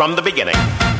from the beginning.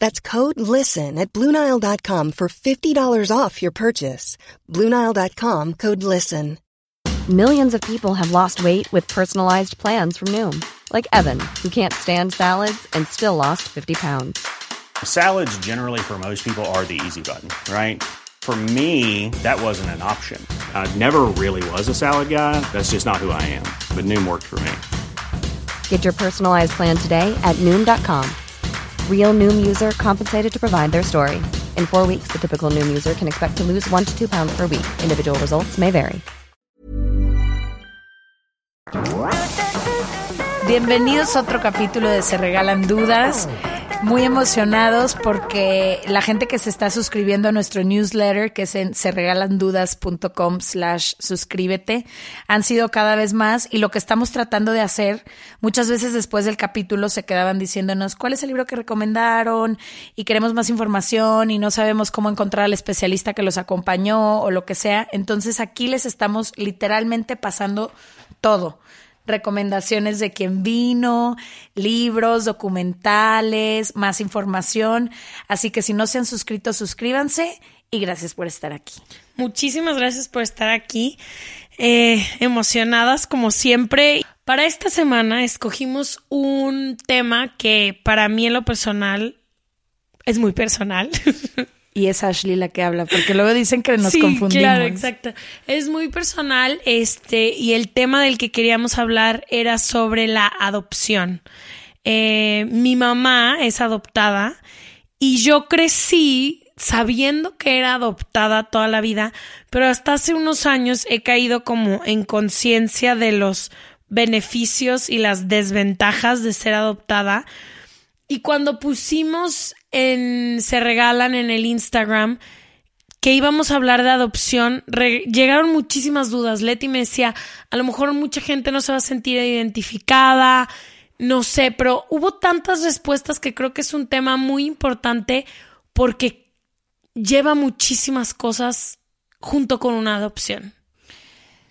That's code LISTEN at Bluenile.com for $50 off your purchase. Bluenile.com code LISTEN. Millions of people have lost weight with personalized plans from Noom, like Evan, who can't stand salads and still lost 50 pounds. Salads, generally, for most people, are the easy button, right? For me, that wasn't an option. I never really was a salad guy. That's just not who I am. But Noom worked for me. Get your personalized plan today at Noom.com. Real Noom user compensated to provide their story. In four weeks, the typical Noom user can expect to lose one to two pounds per week. Individual results may vary. Bienvenidos a otro capítulo de Se Regalan Dudas. Muy emocionados porque la gente que se está suscribiendo a nuestro newsletter, que es en serregalandudas.com slash suscríbete, han sido cada vez más y lo que estamos tratando de hacer, muchas veces después del capítulo se quedaban diciéndonos cuál es el libro que recomendaron y queremos más información y no sabemos cómo encontrar al especialista que los acompañó o lo que sea. Entonces aquí les estamos literalmente pasando todo recomendaciones de quién vino, libros, documentales, más información. Así que si no se han suscrito, suscríbanse y gracias por estar aquí. Muchísimas gracias por estar aquí. Eh, emocionadas como siempre. Para esta semana escogimos un tema que para mí en lo personal es muy personal. Y es Ashley la que habla, porque luego dicen que nos sí, confundimos. Claro, exacto. Es muy personal, este, y el tema del que queríamos hablar era sobre la adopción. Eh, mi mamá es adoptada y yo crecí sabiendo que era adoptada toda la vida, pero hasta hace unos años he caído como en conciencia de los beneficios y las desventajas de ser adoptada. Y cuando pusimos en Se Regalan en el Instagram que íbamos a hablar de adopción, llegaron muchísimas dudas. Leti me decía, a lo mejor mucha gente no se va a sentir identificada, no sé, pero hubo tantas respuestas que creo que es un tema muy importante porque lleva muchísimas cosas junto con una adopción.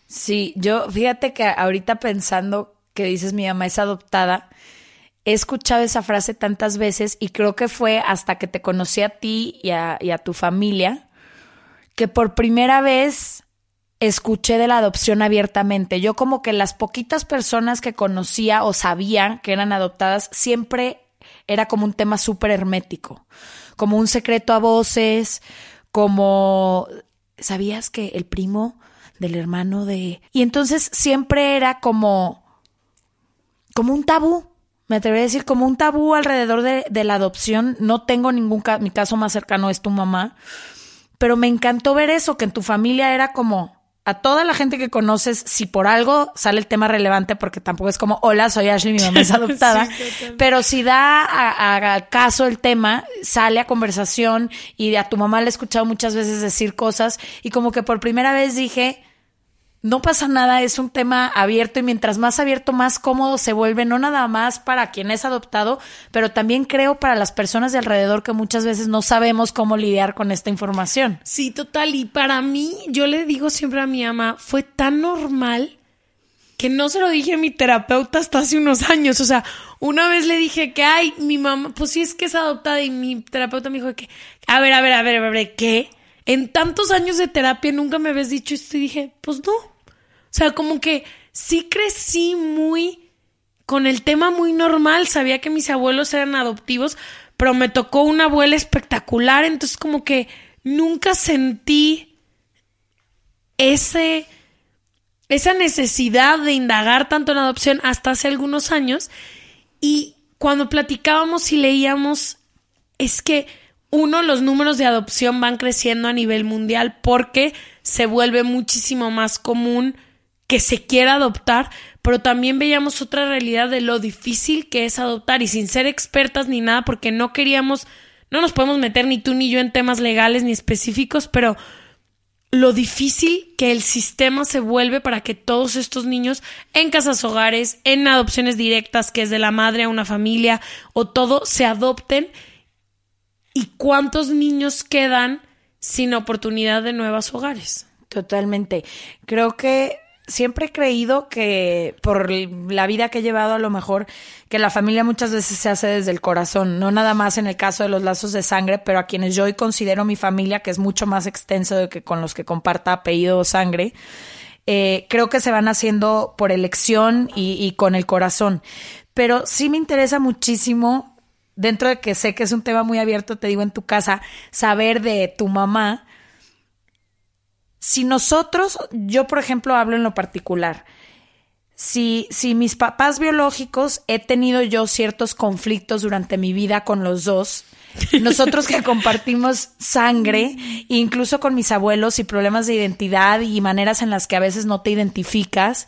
Sí, yo fíjate que ahorita pensando que dices mi mamá es adoptada, he escuchado esa frase tantas veces y creo que fue hasta que te conocí a ti y a, tu familia que por primera vez escuché de la adopción abiertamente. Yo como que las poquitas personas que conocía o sabía que eran adoptadas siempre era como un tema súper hermético, como un secreto a voces, como ¿sabías que el primo del hermano de... Y entonces siempre era como, como un tabú, me atrevería a decir, como un tabú alrededor de, de la adopción. No tengo ningún caso, mi caso más cercano es tu mamá, pero me encantó ver eso, que en tu familia era como a toda la gente que conoces, si por algo sale el tema relevante, porque tampoco es como, hola, soy Ashley, mi mamá es adoptada, pero si da a, a- a caso el tema, sale a conversación y a tu mamá le he escuchado muchas veces decir cosas y como que por primera vez dije, no pasa nada, es un tema abierto y mientras más abierto, más cómodo se vuelve, no nada más para quien es adoptado, pero también creo para las personas de alrededor que muchas veces no sabemos cómo lidiar con esta información. Sí, total. Y para mí, yo le digo siempre a mi mamá, fue tan normal que no se lo dije a mi terapeuta hasta hace unos años. O sea, una vez le dije que, ay, mi mamá, pues sí es que es adoptada y mi terapeuta me dijo que, a ver, a ver, a ver, a ver, ¿qué? En tantos años de terapia nunca me habías dicho esto y dije, pues no. O sea, como que sí crecí muy con el tema muy normal. Sabía que mis abuelos eran adoptivos, pero me tocó una abuela espectacular, entonces como que nunca sentí ese esa necesidad de indagar tanto en adopción hasta hace algunos años y cuando platicábamos y leíamos es que uno, los números de adopción van creciendo a nivel mundial porque se vuelve muchísimo más común que se quiera adoptar, pero también veíamos otra realidad de lo difícil que es adoptar y sin ser expertas ni nada porque no queríamos, no nos podemos meter ni tú ni yo en temas legales ni específicos, pero lo difícil que el sistema se vuelve para que todos estos niños en casas hogares, en adopciones directas, que es de la madre a una familia o todo, se adopten y cuántos niños quedan sin oportunidad de nuevos hogares. Totalmente. Creo que siempre he creído que por la vida que he llevado a lo mejor que la familia muchas veces se hace desde el corazón, no nada más en el caso de los lazos de sangre, pero a quienes yo hoy considero mi familia, que es mucho más extenso de que con los que comparta apellido o sangre, eh, creo que se van haciendo por elección y, y con el corazón. Pero sí me interesa muchísimo, dentro de que sé que es un tema muy abierto, te digo en tu casa, saber de tu mamá si nosotros, yo por ejemplo hablo en lo particular, si, si mis papás biológicos he tenido yo ciertos conflictos durante mi vida con los dos, nosotros que compartimos sangre, incluso con mis abuelos y problemas de identidad y maneras en las que a veces no te identificas,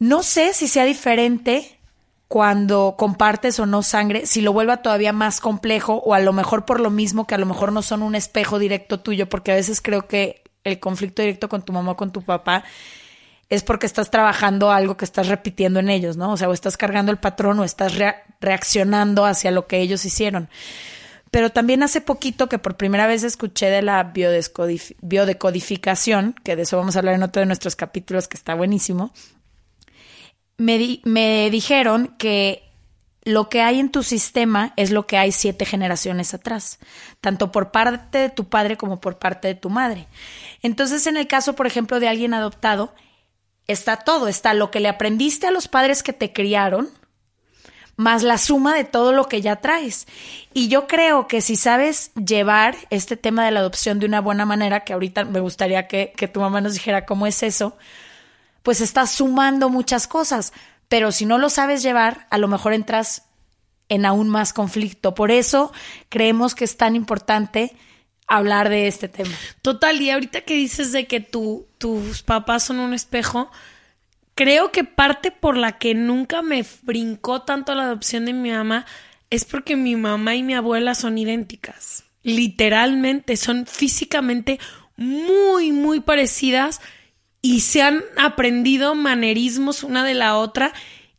no sé si sea diferente cuando compartes o no sangre, si lo vuelva todavía más complejo o a lo mejor por lo mismo que a lo mejor no son un espejo directo tuyo, porque a veces creo que el conflicto directo con tu mamá o con tu papá es porque estás trabajando algo que estás repitiendo en ellos, ¿no? O sea, o estás cargando el patrón o estás reaccionando hacia lo que ellos hicieron. Pero también hace poquito que por primera vez escuché de la biodecodificación, que de eso vamos a hablar en otro de nuestros capítulos que está buenísimo, me, dijeron que lo que hay en tu sistema es lo que hay siete generaciones atrás, tanto por parte de tu padre como por parte de tu madre. Entonces, en el caso, por ejemplo, de alguien adoptado, está todo, está lo que le aprendiste a los padres que te criaron, más la suma de todo lo que ya traes. Y yo creo que si sabes llevar este tema de la adopción de una buena manera, que ahorita me gustaría que, que tu mamá nos dijera cómo es eso, pues estás sumando muchas cosas, pero si no lo sabes llevar, a lo mejor entras en aún más conflicto. Por eso creemos que es tan importante hablar de este tema. Total, y ahorita que dices de que tu, tus papás son un espejo, creo que parte por la que nunca me brincó tanto la adopción de mi mamá es porque mi mamá y mi abuela son idénticas. Literalmente, son físicamente muy, muy parecidas y se han aprendido manerismos una de la otra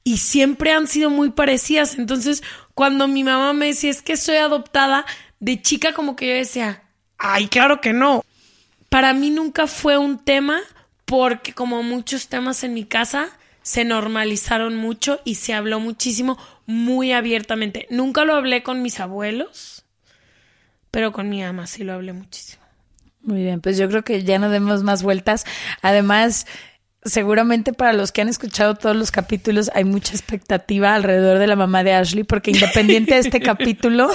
y siempre han sido muy parecidas. Entonces, cuando mi mamá me decía, es que soy adoptada, de chica como que yo decía, ay, claro que no. Para mí nunca fue un tema porque como muchos temas en mi casa se normalizaron mucho y se habló muchísimo muy abiertamente. Nunca lo hablé con mis abuelos, pero con mi ama sí lo hablé muchísimo. Muy bien, pues yo creo que ya no demos más vueltas. Además, seguramente para los que han escuchado todos los capítulos hay mucha expectativa alrededor de la mamá de Ashley, porque independiente de este capítulo,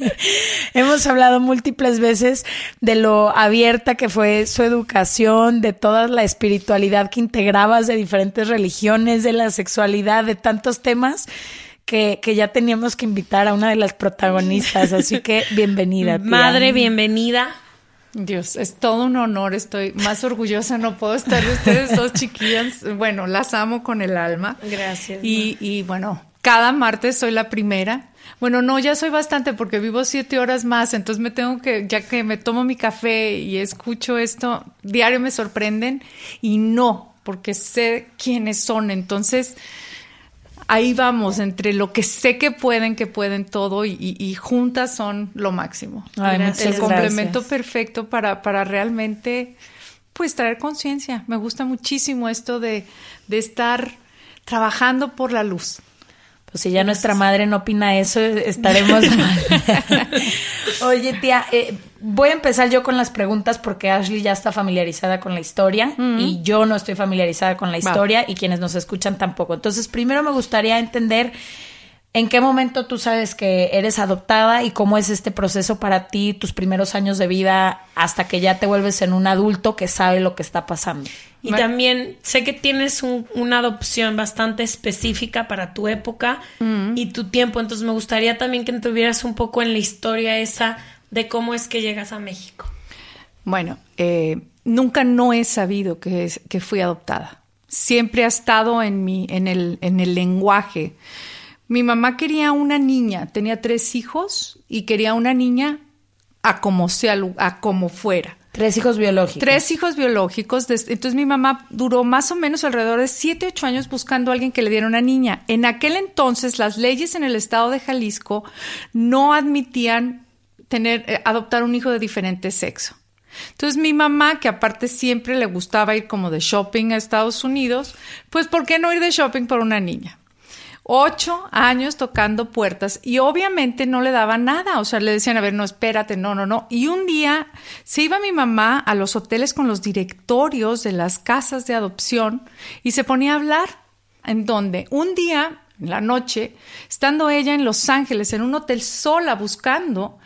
hemos hablado múltiples veces de lo abierta que fue su educación, de toda la espiritualidad que integrabas de diferentes religiones, de la sexualidad, de tantos temas. Que, que, ya teníamos que invitar a una de las protagonistas. Así que bienvenida. Madre, bienvenida. Dios, es todo un honor, estoy más orgullosa, no puedo estar de ustedes dos chiquillas. Bueno, las amo con el alma. Gracias. Y, y bueno, cada martes soy la primera. Bueno, no, ya soy bastante porque vivo siete horas más, entonces me tengo que, ya que me tomo mi café y escucho esto, diario me sorprenden y no, porque sé quiénes son, entonces ahí vamos, entre lo que sé que pueden, que pueden todo y, juntas son lo máximo. el complemento perfecto para, para realmente pues traer conciencia. Me gusta muchísimo esto de, de estar trabajando por la luz. Pues si ya nuestra madre no opina eso, estaremos mal. Oye, tía, eh, voy a empezar yo con las preguntas porque Ashley ya está familiarizada con la historia y yo no estoy familiarizada con la historia y quienes nos escuchan tampoco. Entonces, primero me gustaría entender en qué momento tú sabes que eres adoptada y cómo es este proceso para ti, tus primeros años de vida, hasta que ya te vuelves en un adulto que sabe lo que está pasando. Y también sé que tienes una adopción bastante específica para tu época y tu tiempo, entonces me gustaría también que tuvieras un poco en la historia esa de cómo es que llegas a México. Bueno, eh, nunca no he sabido que, que fui adoptada. Siempre ha estado en, mi, en, el, en el lenguaje. Mi mamá quería una niña, tenía tres hijos y quería una niña a como sea, a como fuera. Tres hijos biológicos. Tres hijos biológicos. Entonces mi mamá duró más o menos alrededor de siete, ocho años buscando a alguien que le diera una niña. En aquel entonces las leyes en el estado de Jalisco no admitían tener, eh, adoptar un hijo de diferente sexo. Entonces mi mamá, que aparte siempre le gustaba ir como de shopping a Estados Unidos, pues ¿por qué no ir de shopping por una niña? Ocho años tocando puertas y obviamente no le daban nada, o sea, le decían, a ver, no, espérate, no, no, no. Y un día se iba mi mamá a los hoteles con los directorios de las casas de adopción y se ponía a hablar, en donde un día en la noche, estando ella en Los Ángeles, en un hotel sola buscando,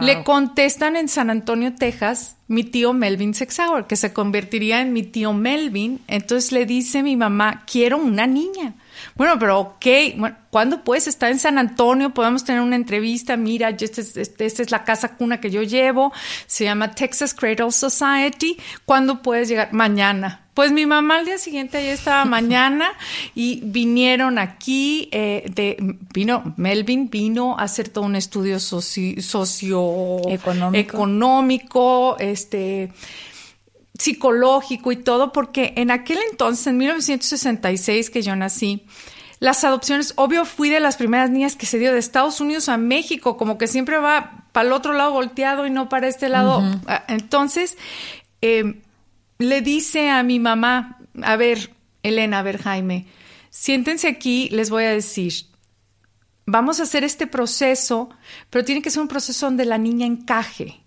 le contestan en San Antonio, Texas, mi tío Melvin Sexauer, que se convertiría en mi tío Melvin. Entonces le dice mi mamá, quiero una niña. Bueno, pero ok, bueno, ¿cuándo puedes estar en San Antonio? Podemos tener una entrevista. Mira, esta es, este, esta es la casa cuna que yo llevo. Se llama Texas Cradle Society. ¿Cuándo puedes llegar? Mañana. Pues mi mamá al día siguiente ya estaba mañana y vinieron aquí, eh, de, vino, Melvin vino a hacer todo un estudio socio, económico, este, psicológico y todo, porque en aquel entonces, en 1966 que yo nací, las adopciones, obvio fui de las primeras niñas que se dio de Estados Unidos a México, como que siempre va para el otro lado volteado y no para este lado. Ah, entonces, eh, le dice a mi mamá, a ver, Elena, a ver, Jaime, siéntense aquí, les voy a decir, vamos a hacer este proceso, pero tiene que ser un proceso donde la niña encaje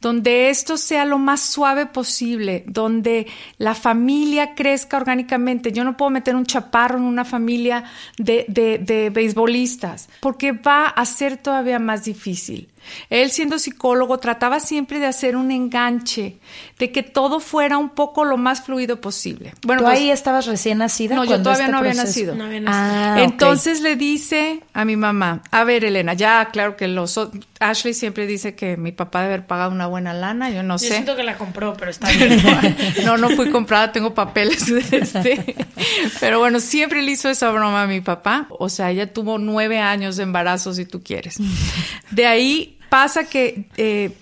donde esto sea lo más suave posible, donde la familia crezca orgánicamente. Yo no puedo meter un chaparro en una familia de, de, de beisbolistas, porque va a ser todavía más difícil. Él siendo psicólogo trataba siempre de hacer un enganche, de que todo fuera un poco lo más fluido posible. Bueno, ¿Tú pues ahí estabas recién nacida? No, yo todavía este no, había nacido. Ah, Entonces le dice a mi mamá, a ver Elena, ya claro que los Ashley siempre dice que mi papá debe haber pagado una buena lana, yo no sé. Yo siento que la compró, pero está bien. no, no fui comprada, tengo papeles de este. Pero bueno, siempre le hizo esa broma a mi papá. O sea, ella tuvo nueve años de embarazo, si tú quieres. De ahí Pasa que eh,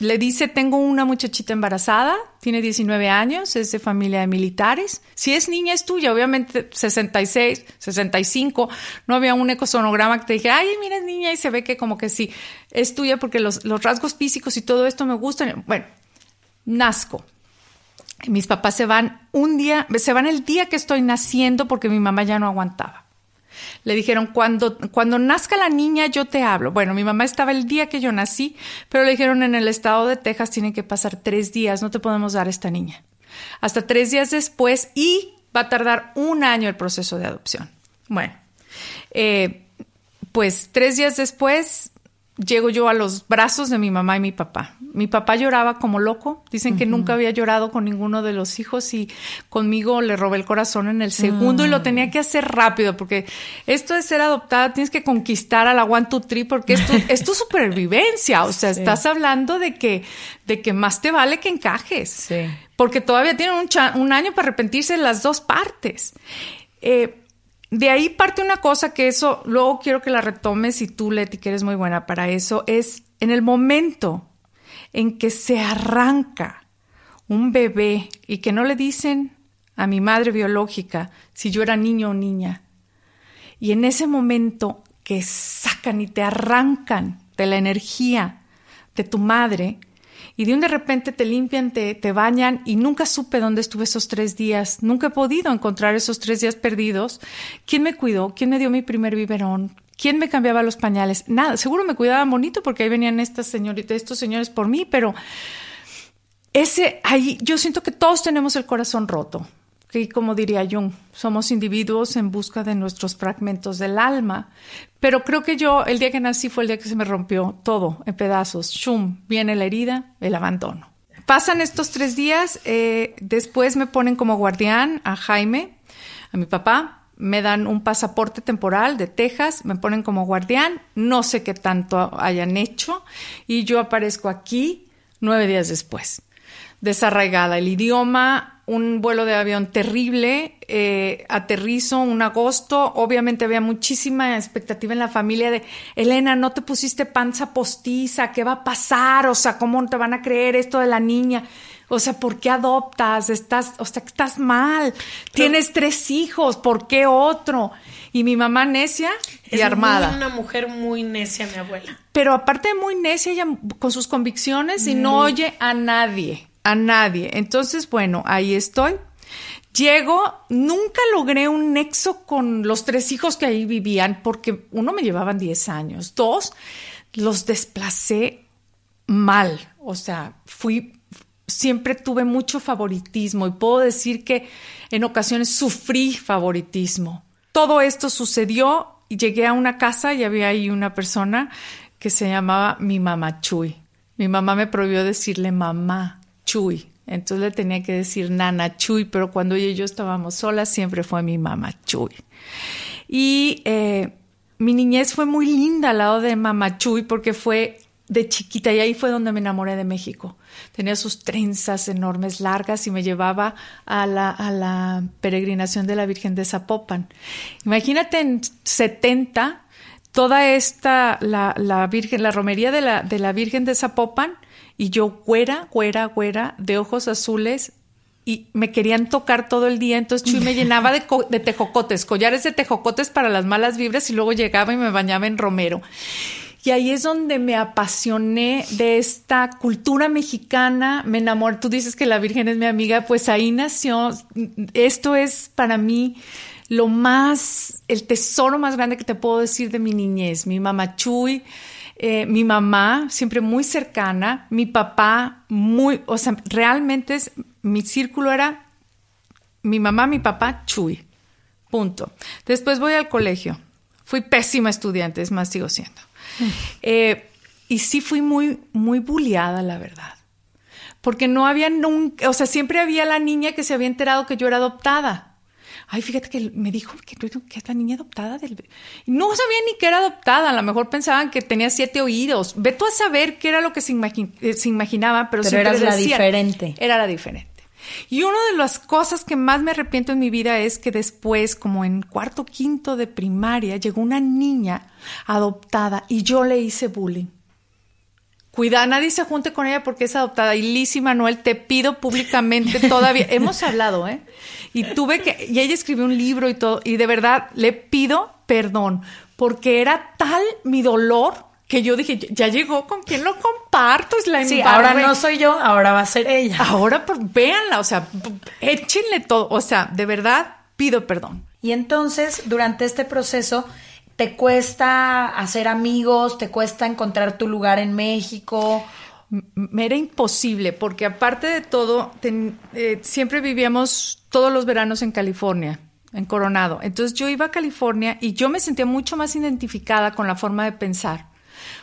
le dice, tengo una muchachita embarazada, tiene 19 años, es de familia de militares. Si es niña, es tuya. Obviamente, 66, 65, no había un ecosonograma que te dije, ay, mira, es niña y se ve que como que sí, es tuya porque los, los rasgos físicos y todo esto me gustan. Bueno, nazco. Mis papás se van un día, se van el día que estoy naciendo porque mi mamá ya no aguantaba. Le dijeron, cuando, cuando nazca la niña yo te hablo. Bueno, mi mamá estaba el día que yo nací, pero le dijeron en el estado de Texas tienen que pasar tres días, no te podemos dar esta niña. Hasta tres días después y va a tardar un año el proceso de adopción. Bueno, eh, pues tres días después llego yo a los brazos de mi mamá y mi papá. Mi papá lloraba como loco. Dicen que nunca había llorado con ninguno de los hijos y conmigo le robé el corazón en el segundo y lo mm. tenía que hacer rápido porque esto de ser adoptada tienes que conquistar a la one, two, three porque es tu, supervivencia. O sea, estás hablando de que, de que más te vale que encajes. Porque todavía tienen un, un año para arrepentirse de las dos partes. Eh, de ahí parte una cosa que eso, luego quiero que la retomes y tú, Leti, que eres muy buena para eso, es en el momento en que se arranca un bebé y que no le dicen a mi madre biológica si yo era niño o niña. Y en ese momento que sacan y te arrancan de la energía de tu madre, y de un de repente te limpian, te, te bañan y nunca supe dónde estuve esos tres días, nunca he podido encontrar esos tres días perdidos. ¿Quién me cuidó? ¿Quién me dio mi primer biberón? ¿Quién me cambiaba los pañales? Nada, seguro me cuidaban bonito porque ahí venían estas señoritas, estos señores por mí, pero ese ahí yo siento que todos tenemos el corazón roto. Y como diría Jung, somos individuos en busca de nuestros fragmentos del alma. Pero creo que yo, el día que nací fue el día que se me rompió todo en pedazos. Shum, viene la herida, el abandono. Pasan estos tres días, eh, después me ponen como guardián a Jaime, a mi papá, me dan un pasaporte temporal de Texas, me ponen como guardián, no sé qué tanto hayan hecho y yo aparezco aquí nueve días después. Desarraigada el idioma, un vuelo de avión terrible, eh, aterrizo un agosto, obviamente había muchísima expectativa en la familia de, Elena, no te pusiste panza postiza, ¿qué va a pasar? O sea, ¿cómo te van a creer esto de la niña? O sea, ¿por qué adoptas? Estás, o sea, estás mal. Tienes tres hijos, ¿por qué otro? Y mi mamá necia y es armada. una mujer muy necia, mi abuela. Pero aparte de muy necia, ella con sus convicciones y no oye a nadie, a nadie. Entonces, bueno, ahí estoy. Llego, nunca logré un nexo con los tres hijos que ahí vivían, porque uno me llevaban 10 años, dos los desplacé mal, o sea, fui siempre tuve mucho favoritismo y puedo decir que en ocasiones sufrí favoritismo. Todo esto sucedió y llegué a una casa y había ahí una persona que se llamaba mi mamá Chuy. Mi mamá me prohibió decirle mamá Chuy. Entonces le tenía que decir nana Chuy, pero cuando ella y yo estábamos solas siempre fue mi mamá Chuy. Y eh, mi niñez fue muy linda al lado de mamá Chuy porque fue de chiquita y ahí fue donde me enamoré de México. Tenía sus trenzas enormes, largas y me llevaba a la, a la peregrinación de la Virgen de Zapopan. Imagínate en 70, toda esta, la, la Virgen, la romería de la, de la Virgen de Zapopan y yo güera, güera, güera, de ojos azules, y me querían tocar todo el día, entonces Chuy me llenaba de, de, tejocotes, collares de tejocotes para las malas vibras y luego llegaba y me bañaba en romero. Y ahí es donde me apasioné de esta cultura mexicana, me enamoré, tú dices que la Virgen es mi amiga, pues ahí nació, esto es para mí lo más, el tesoro más grande que te puedo decir de mi niñez, mi mamá Chuy, eh, mi mamá siempre muy cercana, mi papá muy, o sea, realmente es, mi círculo era mi mamá, mi papá, Chuy, punto. Después voy al colegio, fui pésima estudiante, es más, sigo siendo. Eh, y sí fui muy, muy bulliada, la verdad. Porque no había nunca, o sea, siempre había la niña que se había enterado que yo era adoptada. Ay, fíjate que me dijo que, que es la niña adoptada del... No sabía ni que era adoptada, a lo mejor pensaban que tenía siete oídos. Ve tú a saber qué era lo que se, se imaginaba, pero, pero siempre eras la diferente. Era la diferente. Y una de las cosas que más me arrepiento en mi vida es que después, como en cuarto, quinto de primaria, llegó una niña adoptada y yo le hice bullying. Cuida, nadie se junte con ella porque es adoptada. Y Lizzie Manuel, te pido públicamente todavía. Hemos hablado, ¿eh? Y tuve que. Y ella escribió un libro y todo. Y de verdad le pido perdón porque era tal mi dolor que yo dije, ya llegó, ¿con quién lo comparto? Es la sí, ahora no soy yo, ahora va a ser ella. Ahora, pues, véanla, o sea, échenle todo. O sea, de verdad, pido perdón. Y entonces, durante este proceso, ¿te cuesta hacer amigos? ¿Te cuesta encontrar tu lugar en México? Me era imposible, porque aparte de todo, eh, siempre vivíamos todos los veranos en California, en Coronado. Entonces yo iba a California y yo me sentía mucho más identificada con la forma de pensar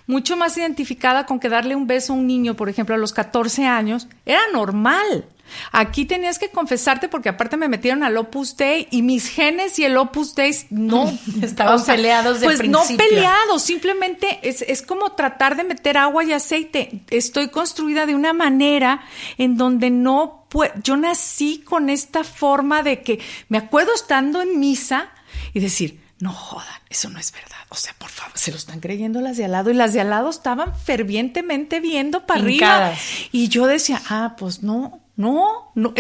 mucho más identificada con que darle un beso a un niño, por ejemplo, a los 14 años, era normal. Aquí tenías que confesarte porque aparte me metieron al Opus Dei y mis genes y el Opus Dei no estaban o sea, peleados de Pues principio. no peleados, simplemente es, es como tratar de meter agua y aceite. Estoy construida de una manera en donde no puedo, yo nací con esta forma de que me acuerdo estando en misa y decir, no jodan, eso no es verdad. O sea, por favor, se lo están creyendo las de al lado y las de al lado estaban fervientemente viendo para arriba. Y yo decía, ah, pues no, no, no,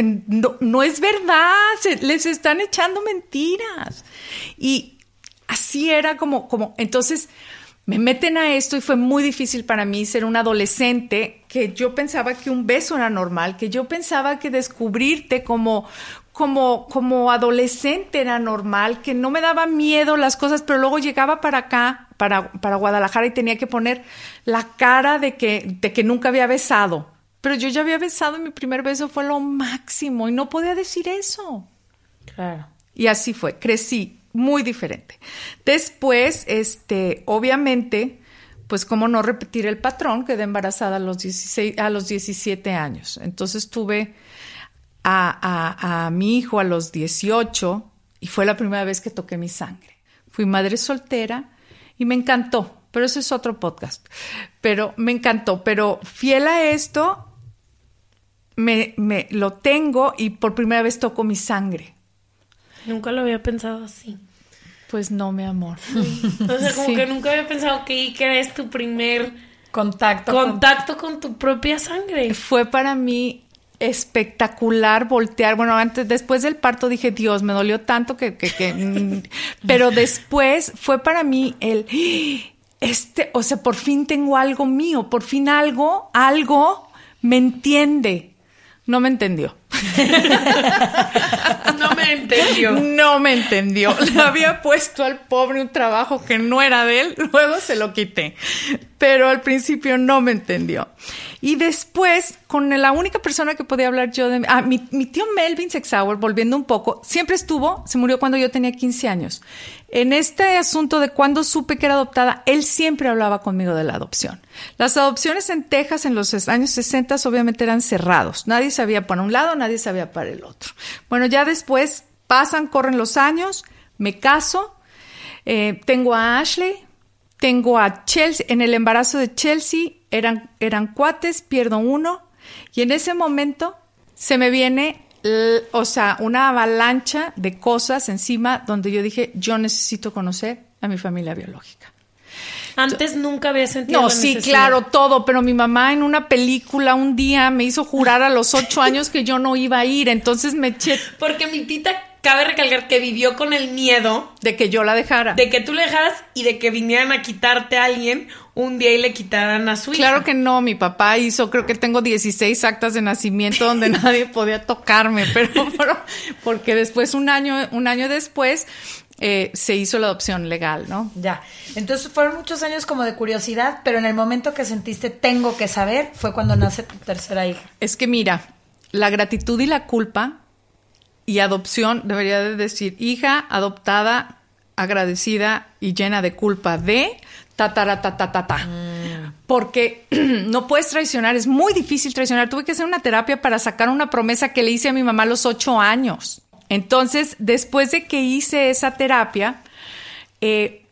no, es verdad, se, les están echando mentiras. Y así era como, como, entonces me meten a esto y fue muy difícil para mí ser un adolescente que yo pensaba que un beso era normal, que yo pensaba que descubrirte como, como, como adolescente era normal, que no me daba miedo las cosas, pero luego llegaba para acá, para, para Guadalajara, y tenía que poner la cara de que, de que nunca había besado. Pero yo ya había besado y mi primer beso fue lo máximo y no podía decir eso. Claro. Y así fue, crecí muy diferente. Después, este, obviamente, pues cómo no repetir el patrón, quedé embarazada a los, 16, a los 17 años. Entonces tuve a, a, mi hijo a los 18 y fue la primera vez que toqué mi sangre. Fui madre soltera y me encantó, pero ese es otro podcast. Pero me encantó, pero fiel a esto, me, me lo tengo y por primera vez toco mi sangre. Nunca lo había pensado así. Pues no, mi amor. O sea, como que nunca había pensado que que es tu primer contacto, contacto con... tu propia sangre. Fue para mí espectacular voltear. Bueno, antes, después del parto dije, Dios, me dolió tanto que, que, que mm". pero después fue para mí el, este, o sea, por fin tengo algo mío, por fin algo, algo me entiende. No me entendió. no me entendió. No me entendió. Le había puesto al pobre un trabajo que no era de él, luego se lo quité. Pero al principio no me entendió. Y después, con la única persona que podía hablar yo de... Ah, mi, tío Melvin Sexauer, volviendo un poco, siempre estuvo, se murió cuando yo tenía 15 años. En este asunto de cuando supe que era adoptada, él siempre hablaba conmigo de la adopción. Las adopciones en Texas en los años 60 obviamente eran cerrados. Nadie sabía para un lado, nadie sabía para el otro. Bueno, ya después pasan, corren los años, me caso, eh, tengo a Ashley, tengo a Chelsea, en el embarazo de Chelsea eran, eran cuates, pierdo uno, y en ese momento se me viene, o sea, una avalancha de cosas encima donde yo dije, yo necesito conocer a mi familia biológica. Antes nunca había sentido. No, sí, claro, todo, pero mi mamá en una película un día me hizo jurar a los ocho años que yo no iba a ir, entonces me eché. Porque mi tita cabe recalcar que vivió con el miedo de que yo la dejara. De que tú la dejaras y de que vinieran a quitarte a alguien un día y le quitaran a su hija. Claro que no, mi papá hizo, creo que tengo 16 actas de nacimiento donde nadie podía tocarme, pero, porque después, un año, un año después, eh, se hizo la adopción legal, ¿no? Ya. Entonces fueron muchos años como de curiosidad, pero en el momento que sentiste tengo que saber fue cuando nace tu tercera hija. Es que mira, la gratitud y la culpa y adopción debería de decir hija adoptada, agradecida y llena de culpa de ta ta ta ta ta ta. Mm. Porque no puedes traicionar, es muy difícil traicionar. Tuve que hacer una terapia para sacar una promesa que le hice a mi mamá a los ocho años. Entonces, después de que hice esa terapia, eh,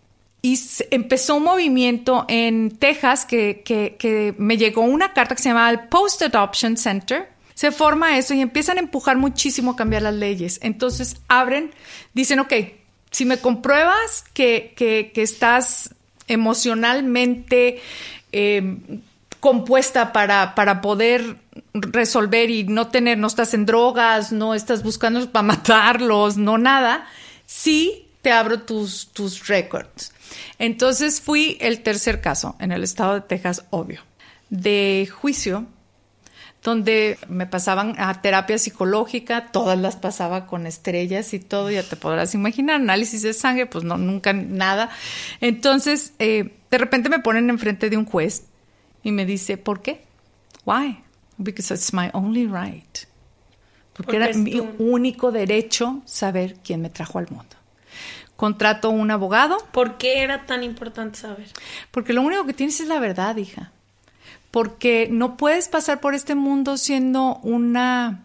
empezó un movimiento en Texas que, que, me llegó una carta que se llamaba el Post Adoption Center, se forma eso y empiezan a empujar muchísimo a cambiar las leyes. Entonces abren, dicen, ok, si me compruebas que, que, estás emocionalmente eh, compuesta para, para poder resolver y no tener, no estás en drogas, no estás buscando para matarlos, no nada, sí te abro tus, tus récords. Entonces fui el tercer caso en el estado de Texas, obvio, de juicio donde me pasaban a terapia psicológica, todas las pasaba con estrellas y todo, ya te podrás imaginar, análisis de sangre, pues no, nunca nada. Entonces, eh, de repente me ponen enfrente de un juez y me dice, ¿por qué? Why? Because it's my only right. Porque, era mi único derecho saber quién me trajo al mundo. Contrato un abogado. ¿Por qué era tan importante saber? Porque lo único que tienes es la verdad, hija porque no puedes pasar por este mundo siendo una,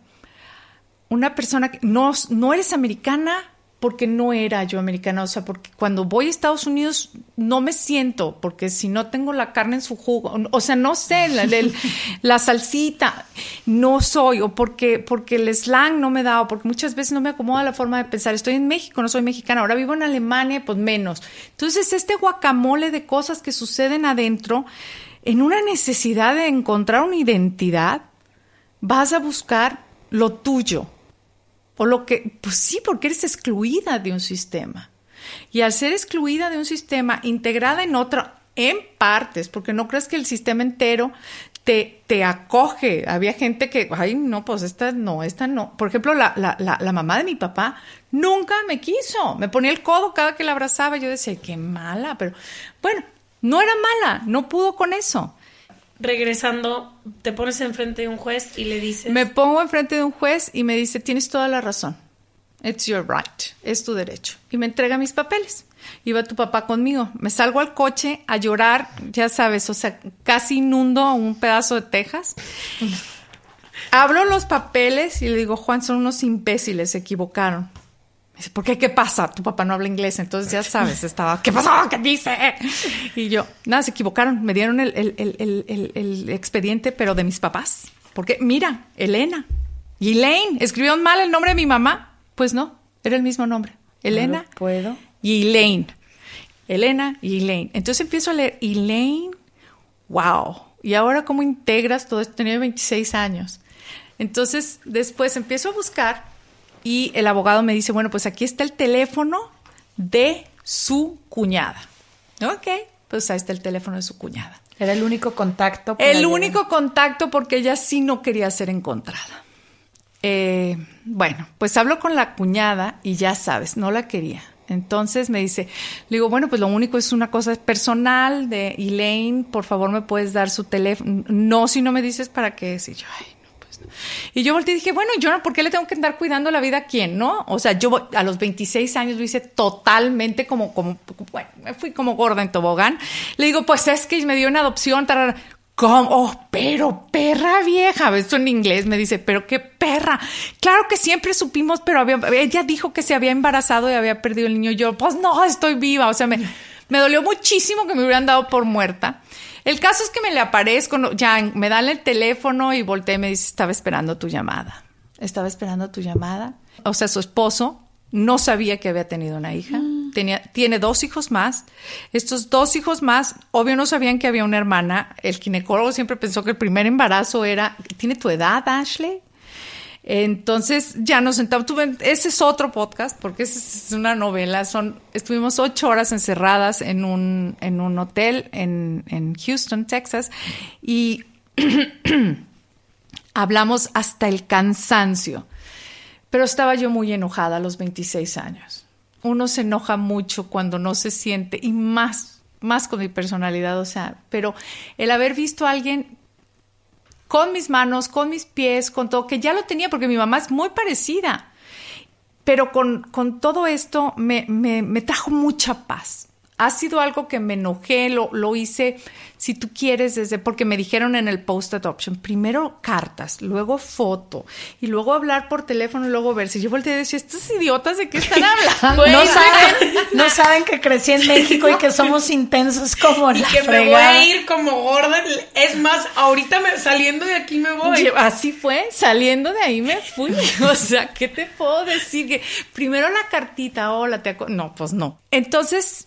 una persona que no, no eres americana porque no era yo americana, o sea, porque cuando voy a Estados Unidos no me siento, porque si no tengo la carne en su jugo, o sea, no sé, la, la, salsita, no soy, o porque, porque el slang no me da, o porque muchas veces no me acomoda la forma de pensar. Estoy en México, no soy mexicana, ahora vivo en Alemania, pues menos. Entonces, este guacamole de cosas que suceden adentro, en una necesidad de encontrar una identidad, vas a buscar lo tuyo. O lo que, pues sí, porque eres excluida de un sistema. Y al ser excluida de un sistema, integrada en otro, en partes, porque no crees que el sistema entero te, te acoge. Había gente que, ay, no, pues esta no, esta no. Por ejemplo, la, la, la, la mamá de mi papá nunca me quiso. Me ponía el codo cada que la abrazaba. Yo decía, qué mala, pero bueno, no era mala, no pudo con eso. Regresando, te pones enfrente de un juez y le dices... Me pongo enfrente de un juez y me dice, tienes toda la razón. It's your right. Es tu derecho. Y me entrega mis papeles. Iba tu papá conmigo. Me salgo al coche a llorar, ya sabes, o sea, casi inundo un pedazo de Texas. Abro los papeles y le digo, Juan, son unos imbéciles, se equivocaron. Dice, ¿por qué? ¿Qué pasa? Tu papá no habla inglés, entonces ya sabes, estaba, ¿qué pasó? ¿Qué dice? Y yo, nada, se equivocaron. Me dieron el, el, el, el, el expediente, pero de mis papás. Porque, mira, Elena y Elaine, ¿escribieron mal el nombre de mi mamá? Pues no, era el mismo nombre. Elena No puedo. y Elaine. Elena y Elaine. Entonces empiezo a leer Elaine, wow. Y ahora cómo integras todo esto, tenía 26 años. Entonces después empiezo a buscar y el abogado me dice, bueno, pues aquí está el teléfono de su cuñada. Ok, pues ahí está el teléfono de su cuñada. Era el único contacto. El llegar. único contacto porque ella sí no quería ser encontrada. Eh, bueno, pues hablo con la cuñada y ya sabes, no la quería. Entonces me dice, le digo, bueno, pues lo único es una cosa personal de Elaine, por favor me puedes dar su teléfono. No, si no me dices para qué. Y yo, ay. Y yo volteé y dije, bueno, yo no, ¿por qué le tengo que andar cuidando la vida a quién, no? O sea, yo a los 26 años lo hice totalmente como, como, bueno, me fui como gorda en tobogán. Le digo, pues es que me dio una adopción, tarara. ¿Cómo? Oh, pero perra vieja. Esto en inglés me dice, pero qué perra. Claro que siempre supimos, pero había, ella dijo que se había embarazado y había perdido el niño. Yo, pues no, estoy viva. O sea, me, me dolió muchísimo que me hubieran dado por muerta. El caso es que me le aparezco, no- ya me dan el teléfono y volteé y me dice, estaba esperando tu llamada. Estaba esperando tu llamada. O sea, su esposo no sabía que había tenido una hija. Tenía, tiene dos hijos más. Estos dos hijos más, obvio no sabían que había una hermana. El ginecólogo siempre pensó que el primer embarazo era, ¿tiene tu edad, Ashley? Entonces ya nos sentamos, ese es otro podcast porque esa es una novela, son, estuvimos ocho horas encerradas en un, en un hotel en, en Houston, Texas, y hablamos hasta el cansancio, pero estaba yo muy enojada a los 26 años. Uno se enoja mucho cuando no se siente, y más, más con mi personalidad, o sea, pero el haber visto a alguien con mis manos, con mis pies, con todo, que ya lo tenía porque mi mamá es muy parecida. Pero con, con todo esto me, me, me trajo mucha paz. Ha sido algo que me enojé, lo, lo hice, si tú quieres, desde porque me dijeron en el post-adoption, primero cartas, luego foto, y luego hablar por teléfono y luego verse. Yo volteé y decía, estos idiotas de qué están hablando. No saben, no saben que crecí en México y que somos intensos como Y la que me voy a ir como gorda. Es más, ahorita me- saliendo de aquí me voy. Yo- Así fue, saliendo de ahí me fui. O sea, ¿qué te puedo decir? Que primero la cartita, hola, te No, pues no. Entonces,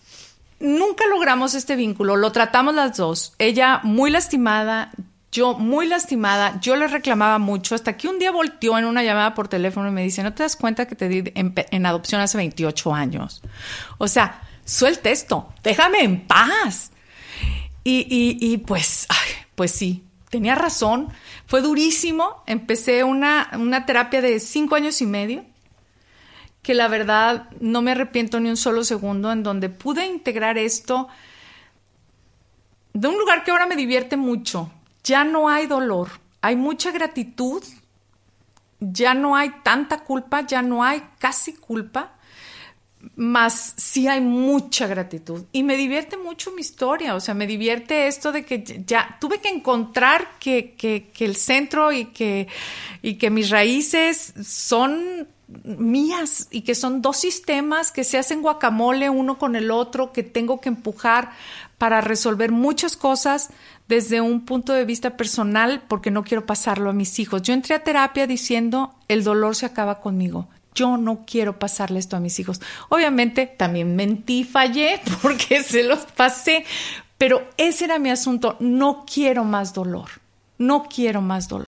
nunca logramos este vínculo. Lo tratamos las dos. Ella muy lastimada, yo muy lastimada. Yo le reclamaba mucho hasta que un día volteó en una llamada por teléfono y me dice, ¿no te das cuenta que te di en, adopción hace 28 años? O sea, suelta esto, déjame en paz. Y, y, y pues, ay, pues sí, tenía razón. Fue durísimo. Empecé una, una terapia de cinco años y medio, que la verdad no me arrepiento ni un solo segundo, en donde pude integrar esto de un lugar que ahora me divierte mucho. Ya no hay dolor, hay mucha gratitud, ya no hay tanta culpa, ya no hay casi culpa más sí hay mucha gratitud y me divierte mucho mi historia, o sea, me divierte esto de que ya tuve que encontrar que, que, que el centro y que, y que mis raíces son mías y que son dos sistemas que se hacen guacamole uno con el otro, que tengo que empujar para resolver muchas cosas desde un punto de vista personal porque no quiero pasarlo a mis hijos. Yo entré a terapia diciendo, el dolor se acaba conmigo. Yo no quiero pasarle esto a mis hijos. Obviamente también mentí, fallé porque se los pasé, pero ese era mi asunto. No quiero más dolor. No quiero más dolor.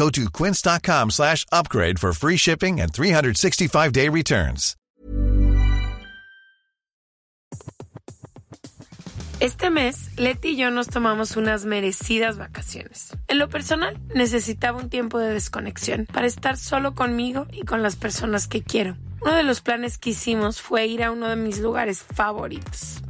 Go to quince.com slash upgrade for free shipping and 365-day returns. Este mes, Leti y yo nos tomamos unas merecidas vacaciones. En lo personal, necesitaba un tiempo de desconexión para estar solo conmigo y con las personas que quiero. Uno de los planes que hicimos fue ir a uno de mis lugares favoritos,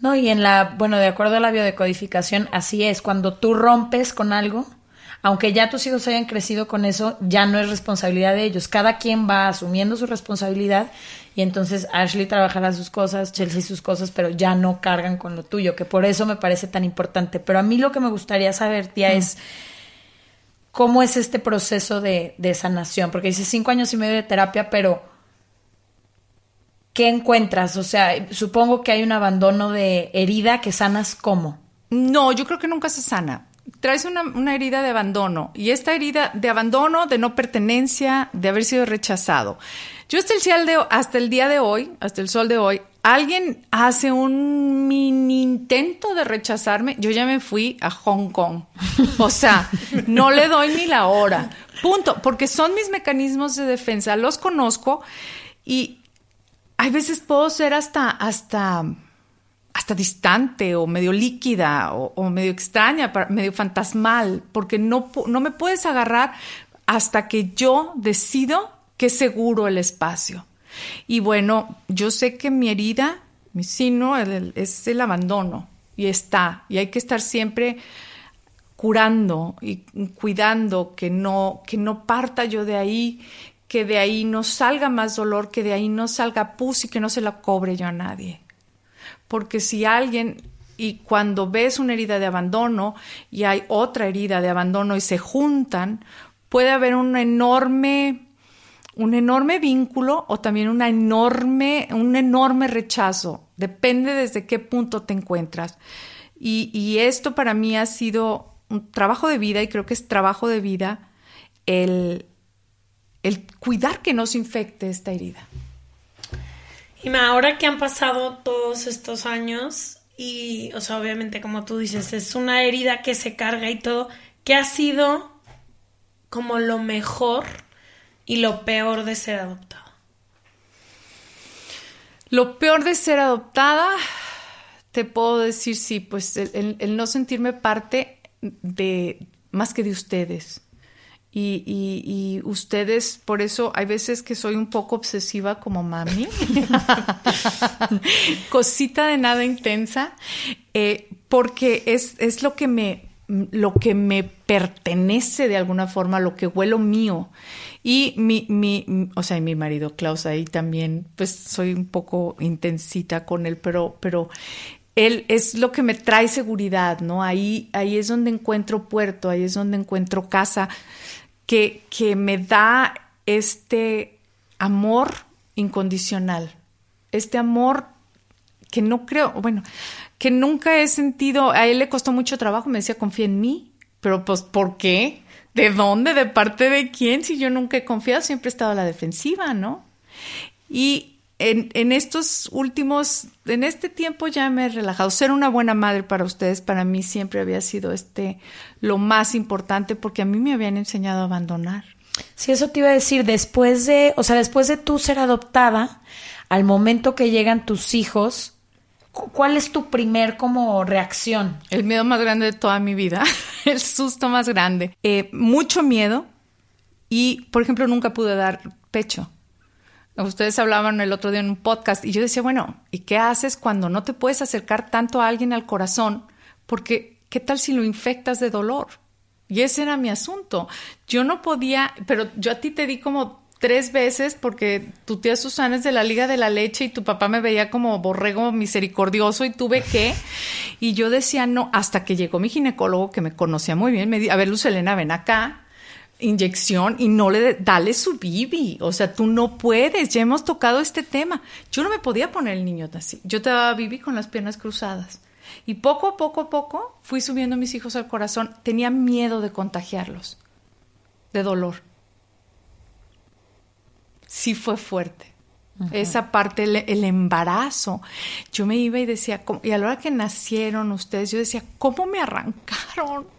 No, y en la, bueno, de acuerdo a la biodecodificación, así es, cuando tú rompes con algo, aunque ya tus hijos hayan crecido con eso, ya no es responsabilidad de ellos. Cada quien va asumiendo su responsabilidad y entonces Ashley trabajará sus cosas, Chelsea sus cosas, pero ya no cargan con lo tuyo, que por eso me parece tan importante. Pero a mí lo que me gustaría saber, tía, es cómo es este proceso de, de sanación, porque dice cinco años y medio de terapia, pero ¿qué encuentras? O sea, supongo que hay un abandono de herida que sanas cómo. No, yo creo que nunca se sana. Traes una, una, herida de abandono y esta herida de abandono, de no pertenencia, de haber sido rechazado. Yo hasta el, de, hasta el día de hoy, hasta el sol de hoy, alguien hace un mini intento de rechazarme, yo ya me fui a Hong Kong. O sea, no le doy ni la hora. Punto. Porque son mis mecanismos de defensa, los conozco y hay veces puedo ser hasta, hasta, hasta distante o medio líquida o, medio extraña, medio fantasmal, porque no, no me puedes agarrar hasta que yo decido que es seguro el espacio. Y bueno, yo sé que mi herida, mi sino, es el abandono y está, y hay que estar siempre curando y cuidando que no, que no parta yo de ahí, que de ahí no salga más dolor, que de ahí no salga pus y que no se la cobre yo a nadie. Porque si alguien, y cuando ves una herida de abandono y hay otra herida de abandono y se juntan, puede haber un enorme, un enorme vínculo o también una enorme, un enorme rechazo. Depende desde qué punto te encuentras. Y, y esto para mí ha sido un trabajo de vida y creo que es trabajo de vida el, el cuidar que no se infecte esta herida. Ima, ahora que han pasado todos estos años y, o sea, obviamente como tú dices, es una herida que se carga y todo, ¿qué ha sido como lo mejor y lo peor de ser adoptada? Lo peor de ser adoptada, te puedo decir, sí, pues el, el, el no sentirme parte de más que de ustedes Y, y, y, ustedes, por eso hay veces que soy un poco obsesiva como mami, cosita de nada intensa, eh, porque es, es lo que me lo que me pertenece de alguna forma, lo que huelo mío. Y mi, mi, o sea, mi marido Klaus ahí también, pues soy un poco intensita con él, pero, pero él es lo que me trae seguridad, ¿no? Ahí, ahí es donde encuentro puerto, ahí es donde encuentro casa que, que me da este amor incondicional, este amor que no creo, bueno, que nunca he sentido, a él le costó mucho trabajo, me decía, confía en mí, pero pues, ¿por qué? ¿De dónde? ¿De parte de quién? Si yo nunca he confiado, siempre he estado a la defensiva, ¿no? Y en, en, estos últimos, en este tiempo ya me he relajado. Ser una buena madre para ustedes, para mí siempre había sido este lo más importante porque a mí me habían enseñado a abandonar. Sí, eso te iba a decir, después de, o sea, después de tú ser adoptada, al momento que llegan tus hijos, ¿cuál es tu primer como reacción? El miedo más grande de toda mi vida, el susto más grande. Eh, mucho miedo y, por ejemplo, nunca pude dar pecho. Ustedes hablaban el otro día en un podcast y yo decía, bueno, ¿y qué haces cuando no te puedes acercar tanto a alguien al corazón? Porque, ¿qué tal si lo infectas de dolor? Y ese era mi asunto. Yo no podía, pero yo a ti te di como tres veces porque tu tía Susana es de la Liga de la Leche y tu papá me veía como borrego misericordioso y tuve que. Y yo decía no, hasta que llegó mi ginecólogo que me conocía muy bien, me dijo, a ver, Luz Elena, ven acá inyección y no le dale su bibi. O sea, tú no puedes. Ya hemos tocado este tema. Yo no me podía poner el niño así. Yo te daba bibi con las piernas cruzadas. Y poco a poco a poco fui subiendo a mis hijos al corazón. Tenía miedo de contagiarlos, de dolor. Sí fue fuerte. Esa parte, el, el, embarazo. Yo me iba y decía, y a la hora que nacieron ustedes, yo decía, ¿cómo me arrancaron?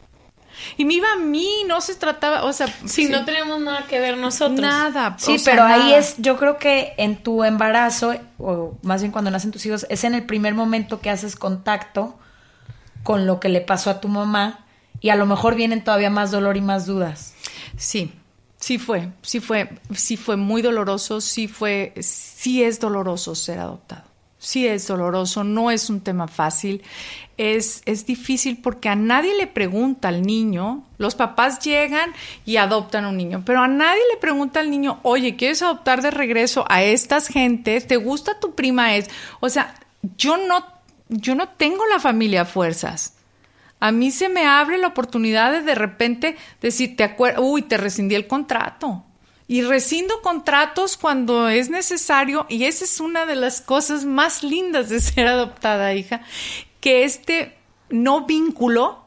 Y me iba a mí, no se trataba, o sea, si no tenemos nada que ver nosotros. Nada. Sí, pero ahí es, yo creo que en tu embarazo, o más bien cuando nacen tus hijos, es en el primer momento que haces contacto con lo que le pasó a tu mamá y a lo mejor vienen todavía más dolor y más dudas. Sí, sí fue, sí fue, sí fue muy doloroso, sí fue, sí es doloroso ser adoptado sí es doloroso, no es un tema fácil, es, es difícil porque a nadie le pregunta al niño, los papás llegan y adoptan a un niño, pero a nadie le pregunta al niño, oye, ¿quieres adoptar de regreso a estas gentes? ¿Te gusta tu prima? Es, o sea, yo no, yo no tengo la familia a fuerzas. A mí se me abre la oportunidad de de repente decir, te uy, te rescindí el contrato y rescindo contratos cuando es necesario y esa es una de las cosas más lindas de ser adoptada, hija, que este no vínculo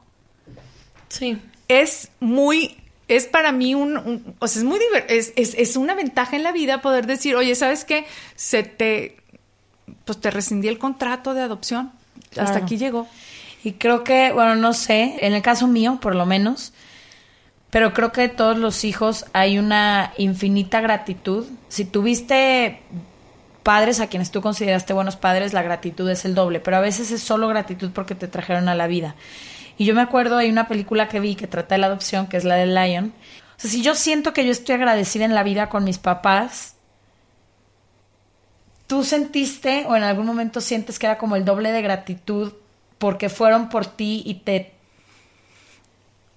sí. es muy es para mí un, o sea, es muy es, es, es, una ventaja en la vida poder decir, oye, ¿sabes qué? Se te, pues te rescindí el contrato de adopción. Hasta aquí llegó. Y creo que, bueno, no sé, en el caso mío, por lo menos, pero creo que de todos los hijos hay una infinita gratitud. Si tuviste padres a quienes tú consideraste buenos padres, la gratitud es el doble, pero a veces es solo gratitud porque te trajeron a la vida. Y yo me acuerdo, hay una película que vi que trata de la adopción, que es la de Lion. O sea, si yo siento que yo estoy agradecida en la vida con mis papás, ¿tú sentiste o en algún momento sientes que era como el doble de gratitud porque fueron por ti y te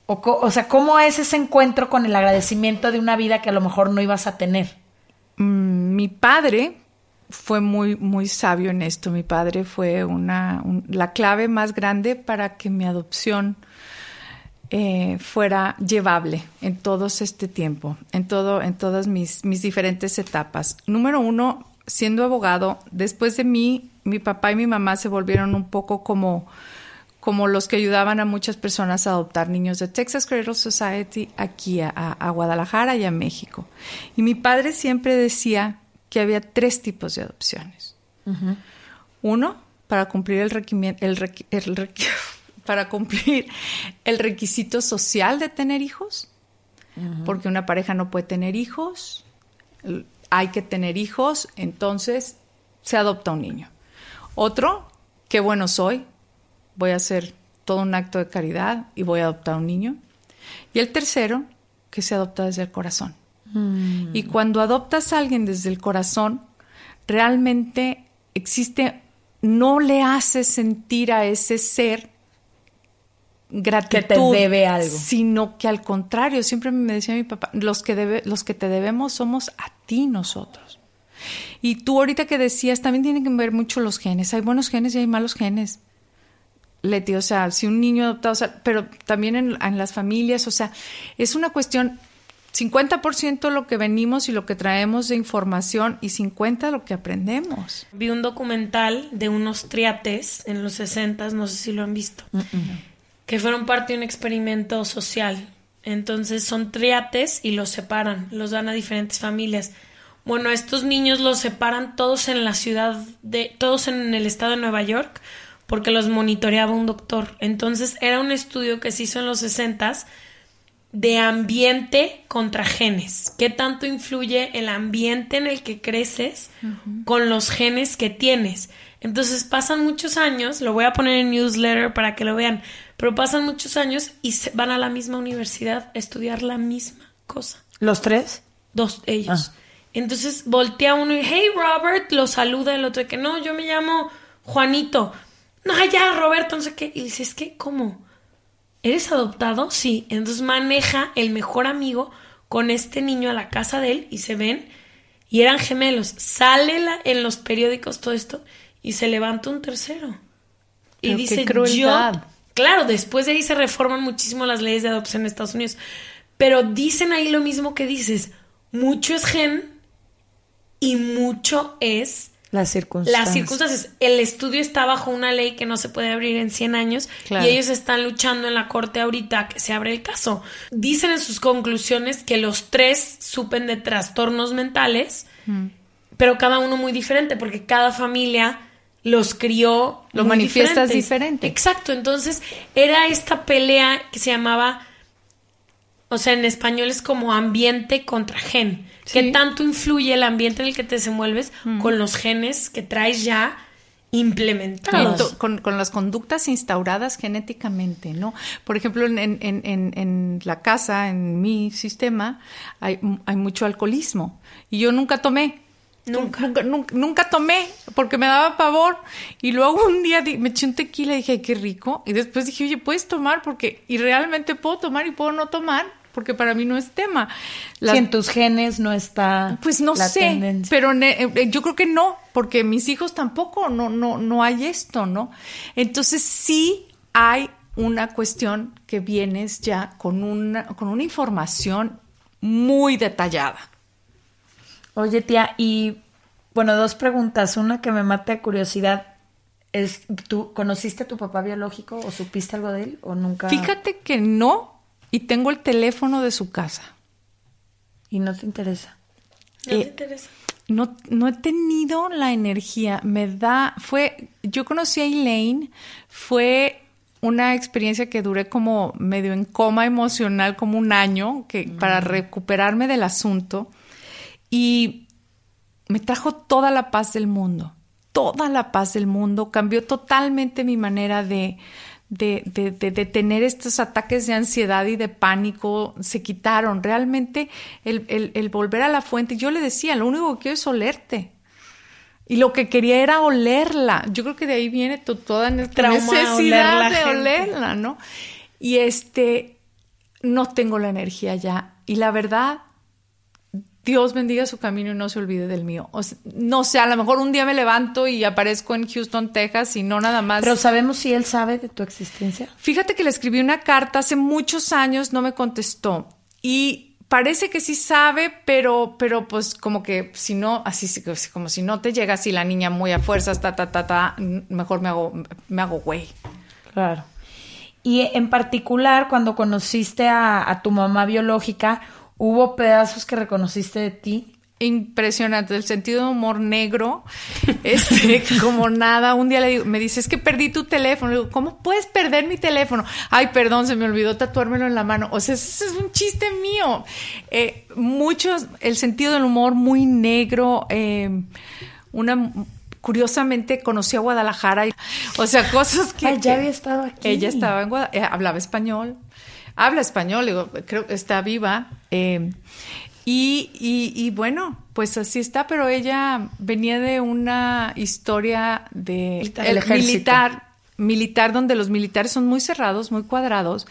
o, o, sea, ¿cómo es ese encuentro con el agradecimiento de una vida que a lo mejor no ibas a tener? Mm, mi padre fue muy, muy sabio en esto. Mi padre fue una, la clave más grande para que mi adopción eh, fuera llevable en todo este tiempo, en, todo, en todas mis, mis diferentes etapas. Número uno, siendo abogado, después de mí, mi papá y mi mamá se volvieron un poco como como los que ayudaban a muchas personas a adoptar niños de Texas Cradle Society aquí a, Guadalajara y a México. Y mi padre siempre decía que había tres tipos de adopciones. Uno, para cumplir el, el, para cumplir el requisito social de tener hijos, porque una pareja no puede tener hijos, hay que tener hijos, entonces se adopta un niño. Otro, qué bueno soy, voy a hacer todo un acto de caridad y voy a adoptar un niño. Y el tercero, que se adopta desde el corazón. Y cuando adoptas a alguien desde el corazón, realmente existe, no le hace sentir a ese ser gratitud, Que te debe algo. sino que al contrario, siempre me decía mi papá, los que, debe, los que te debemos somos a ti nosotros. Y tú ahorita que decías, también tienen que ver mucho los genes. Hay buenos genes y hay malos genes. Leti, o sea, si un niño adoptado, o sea, pero también en, en las familias, o sea, es una cuestión 50% lo que venimos y lo que traemos de información y 50% lo que aprendemos. Vi un documental de unos triates en los 60, no sé si lo han visto, que fueron parte de un experimento social. Entonces son triates y los separan, los dan a diferentes familias. Bueno, estos niños los separan todos en la ciudad de, todos en el estado de Nueva York, porque los monitoreaba un doctor. Entonces era un estudio que se hizo en los 60 de ambiente contra genes. ¿Qué tanto influye el ambiente en el que creces con los genes que tienes? Entonces pasan muchos años, lo voy a poner en newsletter para que lo vean, pero pasan muchos años y se van a la misma universidad a estudiar la misma cosa. ¿Los tres? Dos ellos. Entonces voltea uno y, hey Robert, lo saluda el otro, que no, yo me llamo Juanito. No, ya, Roberto, no sé qué. Y dice, es que, ¿cómo? ¿Eres adoptado? Sí. Entonces maneja el mejor amigo con este niño a la casa de él y se ven y eran gemelos. Sale la- en los periódicos todo esto y se levanta un tercero. Y Pero dice, yo... Claro, después de ahí se reforman muchísimo las leyes de adopción en Estados Unidos. Pero dicen ahí lo mismo que dices. Mucho es gen y mucho es Las circunstancias. las circunstancias. El estudio está bajo una ley que no se puede abrir en 100 años Claro. y ellos están luchando en la corte ahorita que se abre el caso. Dicen en sus conclusiones que los tres supen de trastornos mentales, pero cada uno muy diferente porque cada familia los crió. Lo muy manifiestas diferente. Exacto, entonces era esta pelea que se llamaba, o sea, en español es como ambiente contra gen. Sí. ¿Qué tanto influye el ambiente en el que te desenvuelves con los genes que traes ya implementados? Con, con- las conductas instauradas genéticamente, ¿no? Por ejemplo, en, en- en- en- la casa, en mi sistema, hay, hay mucho alcoholismo. Y yo nunca tomé. Nunca. Nunca, nunca, nunca tomé porque me daba pavor. Y luego un día me eché un tequila y dije, "Ay, qué rico. Y después dije, oye, puedes tomar porque, y realmente puedo tomar y puedo no tomar porque para mí no es tema. Si en tus genes no está pues no la sé, tendencia. pero ne- eh, yo creo que no, porque mis hijos tampoco, no, no, no hay esto, ¿no? Entonces sí hay una cuestión que vienes ya con una, con una información muy detallada. Oye, tía, y bueno, dos preguntas. Una que me mata de curiosidad es, ¿tú conociste a tu papá biológico o supiste algo de él o nunca? Fíjate que no, y tengo el teléfono de su casa. Y no te interesa. ¿No te Eh, interesa? No, no he tenido la energía, me da, fue, yo conocí a Elaine, fue una experiencia que duré como medio en coma emocional, como un año, que, para recuperarme del asunto, y me trajo toda la paz del mundo, toda la paz del mundo, cambió totalmente mi manera de, de, de, de- de tener estos ataques de ansiedad y de pánico, se quitaron. Realmente el, el- el volver a la fuente, yo le decía, lo único que quiero es olerte. Y lo que quería era olerla. Yo creo que de ahí viene to- toda nuestra oler necesidad de gente. olerla, ¿no? Y este, no tengo la energía ya. Y la verdad, Dios bendiga su camino y no se olvide del mío. O sea, no sé, a lo mejor un día me levanto y aparezco en Houston, Texas y no nada más. Pero sabemos si él sabe de tu existencia. Fíjate que le escribí una carta hace muchos años, no me contestó. Y parece que sí sabe, pero, pero pues como que si no, así sí, como si no te llega así la niña muy a fuerzas, ta, ta, ta, ta, mejor me hago, me hago güey. Claro. Y en particular, cuando conociste a, a tu mamá biológica, ¿hubo pedazos que reconociste de ti? Impresionante, el sentido de humor negro, este, como nada. Un día le digo, me dice, es que perdí tu teléfono. Le digo, ¿cómo puedes perder mi teléfono? Ay, perdón, se me olvidó tatuármelo en la mano. O sea, ese es un chiste mío. Eh, muchos, el sentido del humor muy negro, eh, una... Curiosamente conocí a Guadalajara, y- o sea, cosas que... Ay, ya había estado aquí. Ella estaba en Guadalajara, hablaba español, habla español, digo, creo que está viva. Eh, y, y, y, bueno, pues así está, pero ella venía de una historia de el, militar militar donde los militares son muy cerrados, muy cuadrados,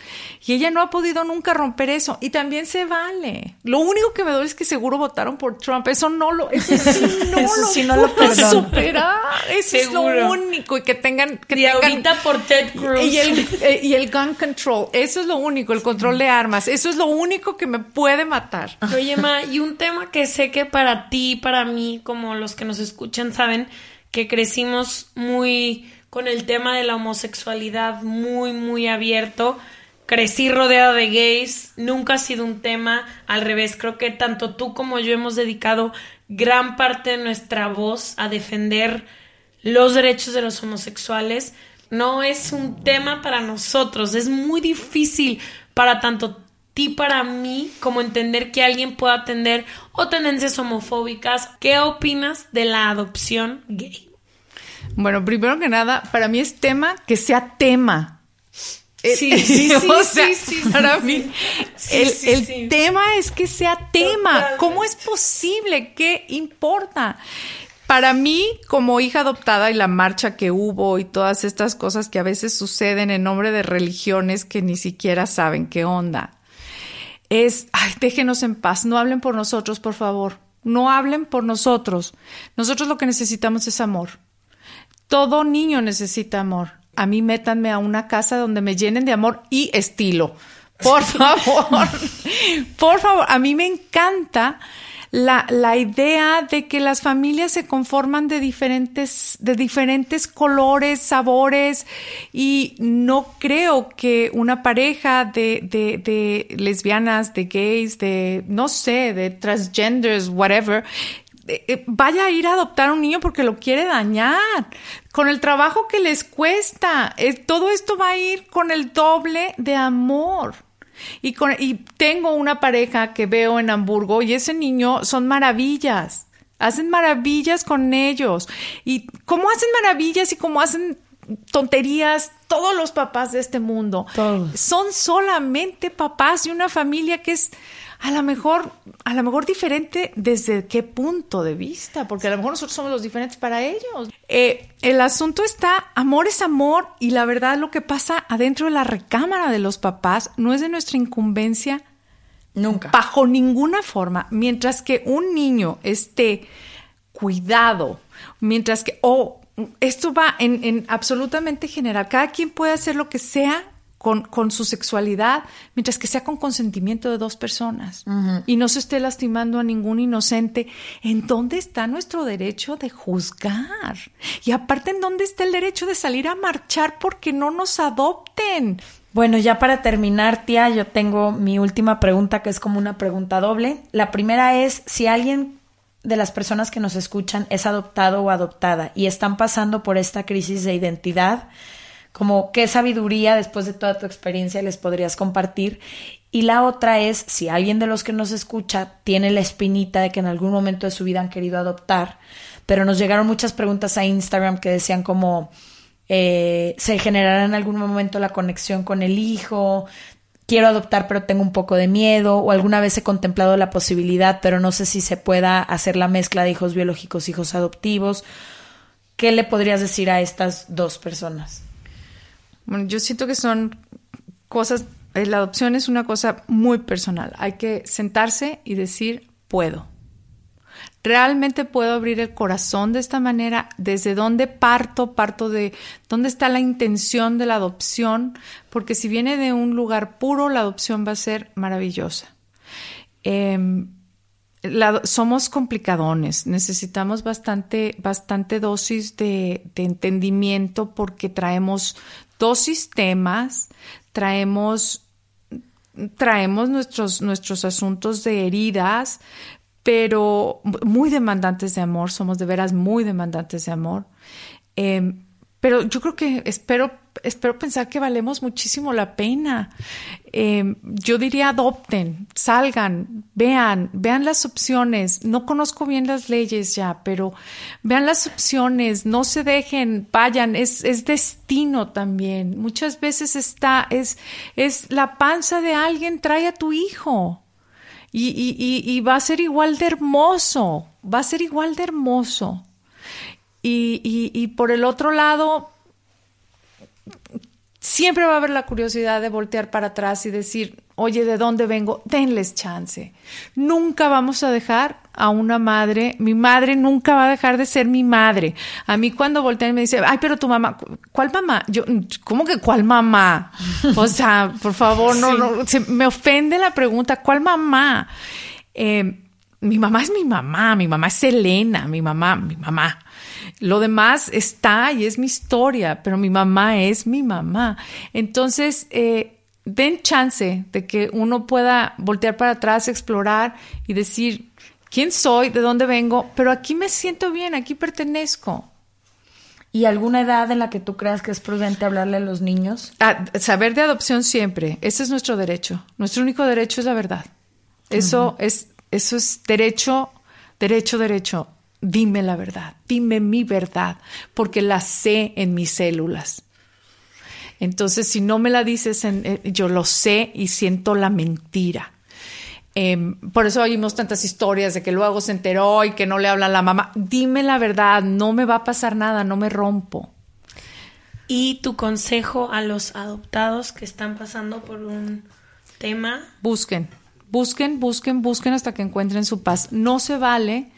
y ella no ha podido nunca romper eso, y también se vale. Lo único que me duele es que seguro votaron por Trump, eso no lo, eso sí no eso lo, sí no lo superar, eso es lo único, y que tengan, que y ahorita por Ted Cruz. Y el, eh, y el gun control, eso es lo único, el control de armas, eso es lo único que me puede matar. Oye, Ma, y un tema que sé que para ti, para mí, como los que nos escuchan saben, que crecimos muy con el tema de la homosexualidad muy, muy abierto. Crecí rodeada de gays, nunca ha sido un tema, al revés, creo que tanto tú como yo hemos dedicado gran parte de nuestra voz a defender los derechos de los homosexuales. No es un tema para nosotros, es muy difícil para tanto ti para mí como entender que alguien pueda tener o tendencias homofóbicas. ¿Qué opinas de la adopción gay? Bueno, primero que nada, para mí es tema que sea tema. Sí, sí, sí, o sea, sí, sí, para mí, el, tema es que sea tema. Totalmente. ¿Cómo es posible? ¿Qué importa? Para mí, como hija adoptada y la marcha que hubo y todas estas cosas que a veces suceden en nombre de religiones que ni siquiera saben qué onda, es, ay, déjenos en paz, no hablen por nosotros, por favor, no hablen por nosotros. Nosotros lo que necesitamos es amor. Todo niño necesita amor. A mí métanme a una casa donde me llenen de amor y estilo. Por favor. Por favor. A mí me encanta la, la idea de que las familias se conforman de diferentes, de diferentes colores, sabores, y no creo que una pareja de, de, de lesbianas, de gays, de, no sé, de transgenders, whatever, vaya a ir a adoptar a un niño porque lo quiere dañar, con el trabajo que les cuesta. Eh, todo esto va a ir con el doble de amor. Y, con, y tengo una pareja que veo en Hamburgo y ese niño son maravillas. Hacen maravillas con ellos. Y cómo hacen maravillas y cómo hacen tonterías todos los papás de este mundo. Todos. Son solamente papás de una familia que es a lo mejor, a lo mejor diferente desde qué punto de vista, porque a lo mejor nosotros somos los diferentes para ellos. Eh, el asunto está, amor es amor y la verdad lo que pasa adentro de la recámara de los papás no es de nuestra incumbencia Nunca. bajo ninguna forma, mientras que un niño esté cuidado, mientras que, oh, esto va en, en absolutamente general, cada quien puede hacer lo que sea con, con su sexualidad, mientras que sea con consentimiento de dos personas y no se esté lastimando a ningún inocente. ¿En dónde está nuestro derecho de juzgar? Y aparte, ¿en dónde está el derecho de salir a marchar porque no nos adopten? Bueno, ya para terminar, tía, yo tengo mi última pregunta, que es como una pregunta doble. La primera es, si alguien de las personas que nos escuchan es adoptado o adoptada y están pasando por esta crisis de identidad, como qué sabiduría después de toda tu experiencia les podrías compartir. Y la otra es, si alguien de los que nos escucha tiene la espinita de que en algún momento de su vida han querido adoptar, pero nos llegaron muchas preguntas a Instagram que decían como, eh, se generará en algún momento la conexión con el hijo, quiero adoptar pero tengo un poco de miedo, o alguna vez he contemplado la posibilidad, pero no sé si se pueda hacer la mezcla de hijos biológicos, hijos adoptivos. ¿Qué le podrías decir a estas dos personas? Bueno, yo siento que son cosas, eh, la adopción es una cosa muy personal. Hay que sentarse y decir, puedo. Realmente puedo abrir el corazón de esta manera. ¿Desde dónde parto? Parto de dónde está la intención de la adopción, porque si viene de un lugar puro, la adopción va a ser maravillosa. La, somos complicadones, necesitamos bastante, bastante dosis de, entendimiento porque traemos dos sistemas, traemos, traemos nuestros, nuestros asuntos de heridas, pero muy demandantes de amor, somos de veras muy demandantes de amor. Eh, pero yo creo que espero, espero pensar que valemos muchísimo la pena. Eh, yo diría adopten, salgan, vean, vean las opciones. No conozco bien las leyes ya, pero vean las opciones, no se dejen, vayan, es, es destino también. Muchas veces está, es, es la panza de alguien trae a tu hijo. Y, y, y, va a ser igual de hermoso, va a ser igual de hermoso. Y, y, por el otro lado, siempre va a haber la curiosidad de voltear para atrás y decir, oye, ¿de dónde vengo? Denles chance. Nunca vamos a dejar a una madre, mi madre nunca va a dejar de ser mi madre. A mí cuando voltean y me dice, ay, pero tu mamá, ¿cuál mamá? Yo, ¿cómo que cuál mamá? O sea, por favor, no, no, se, me ofende la pregunta, ¿cuál mamá? Eh, mi mamá es mi mamá, mi mamá es Elena, mi mamá, mi mamá. Lo demás está y es mi historia, pero mi mamá es mi mamá. Entonces, eh, den chance de que uno pueda voltear para atrás, explorar y decir quién soy, de dónde vengo, pero aquí me siento bien, aquí pertenezco. ¿Y alguna edad en la que tú creas que es prudente hablarle a los niños? Ah, saber de adopción siempre, ese es nuestro derecho. Nuestro único derecho es la verdad. Eso es eso es derecho, derecho, derecho dime la verdad, dime mi verdad, porque la sé en mis células. Entonces, si no me la dices, en, eh, yo lo sé y siento la mentira. Em, por eso oímos tantas historias de que luego se enteró y que no le habla a la mamá. Dime la verdad, no me va a pasar nada, no me rompo. Y tu consejo a los adoptados que están pasando por un tema. Busquen, busquen, busquen, busquen hasta que encuentren su paz. No se vale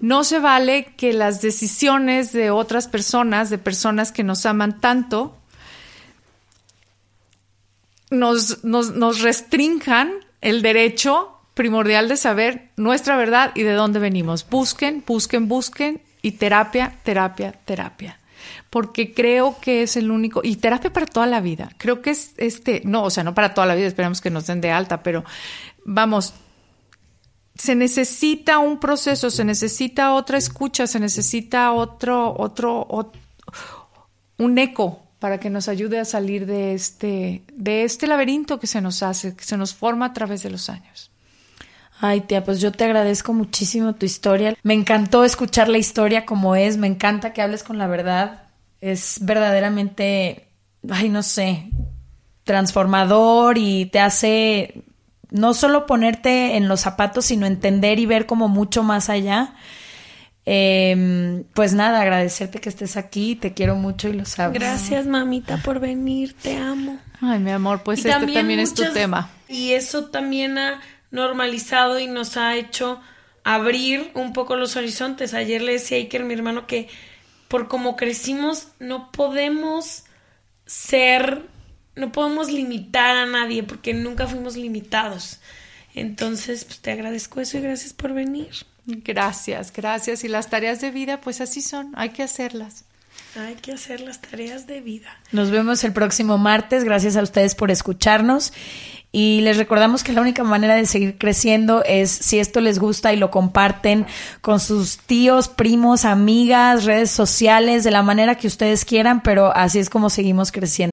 no se vale que las decisiones de otras personas, de personas que nos aman tanto, nos, nos, restrinjan el derecho primordial de saber nuestra verdad y de dónde venimos. Busquen, busquen, busquen y terapia, terapia, terapia. Porque creo que es el único, y terapia para toda la vida. Creo que es este, no, o sea, no para toda la vida, esperamos que nos den de alta, pero vamos, se necesita un proceso, se necesita otra escucha, se necesita otro, otro, un eco para que nos ayude a salir de este, de este laberinto que se nos hace, que se nos forma a través de los años. Ay, tía, pues yo te agradezco muchísimo tu historia. Me encantó escuchar la historia como es, me encanta que hables con la verdad. Es verdaderamente, ay, no sé, transformador y te hace no solo ponerte en los zapatos, sino entender y ver como mucho más allá. Em, pues nada, agradecerte que estés aquí, te quiero mucho y lo sabes. Gracias, mamita, por venir, te amo. Ay, mi amor, pues este también, es tu tema. Y eso también ha normalizado y nos ha hecho abrir un poco los horizontes. Ayer le decía a Iker, mi hermano, que por como crecimos no podemos ser no podemos limitar a nadie porque nunca fuimos limitados. Entonces, pues te agradezco eso y gracias por venir. Gracias, gracias. Y las tareas de vida, pues así son, hay que hacerlas. Hay que hacer las tareas de vida. Nos vemos el próximo martes. Gracias a ustedes por escucharnos. Y les recordamos que la única manera de seguir creciendo es si esto les gusta y lo comparten con sus tíos, primos, amigas, redes sociales, de la manera que ustedes quieran, pero así es como seguimos creciendo.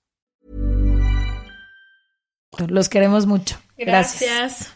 Los queremos mucho. Gracias.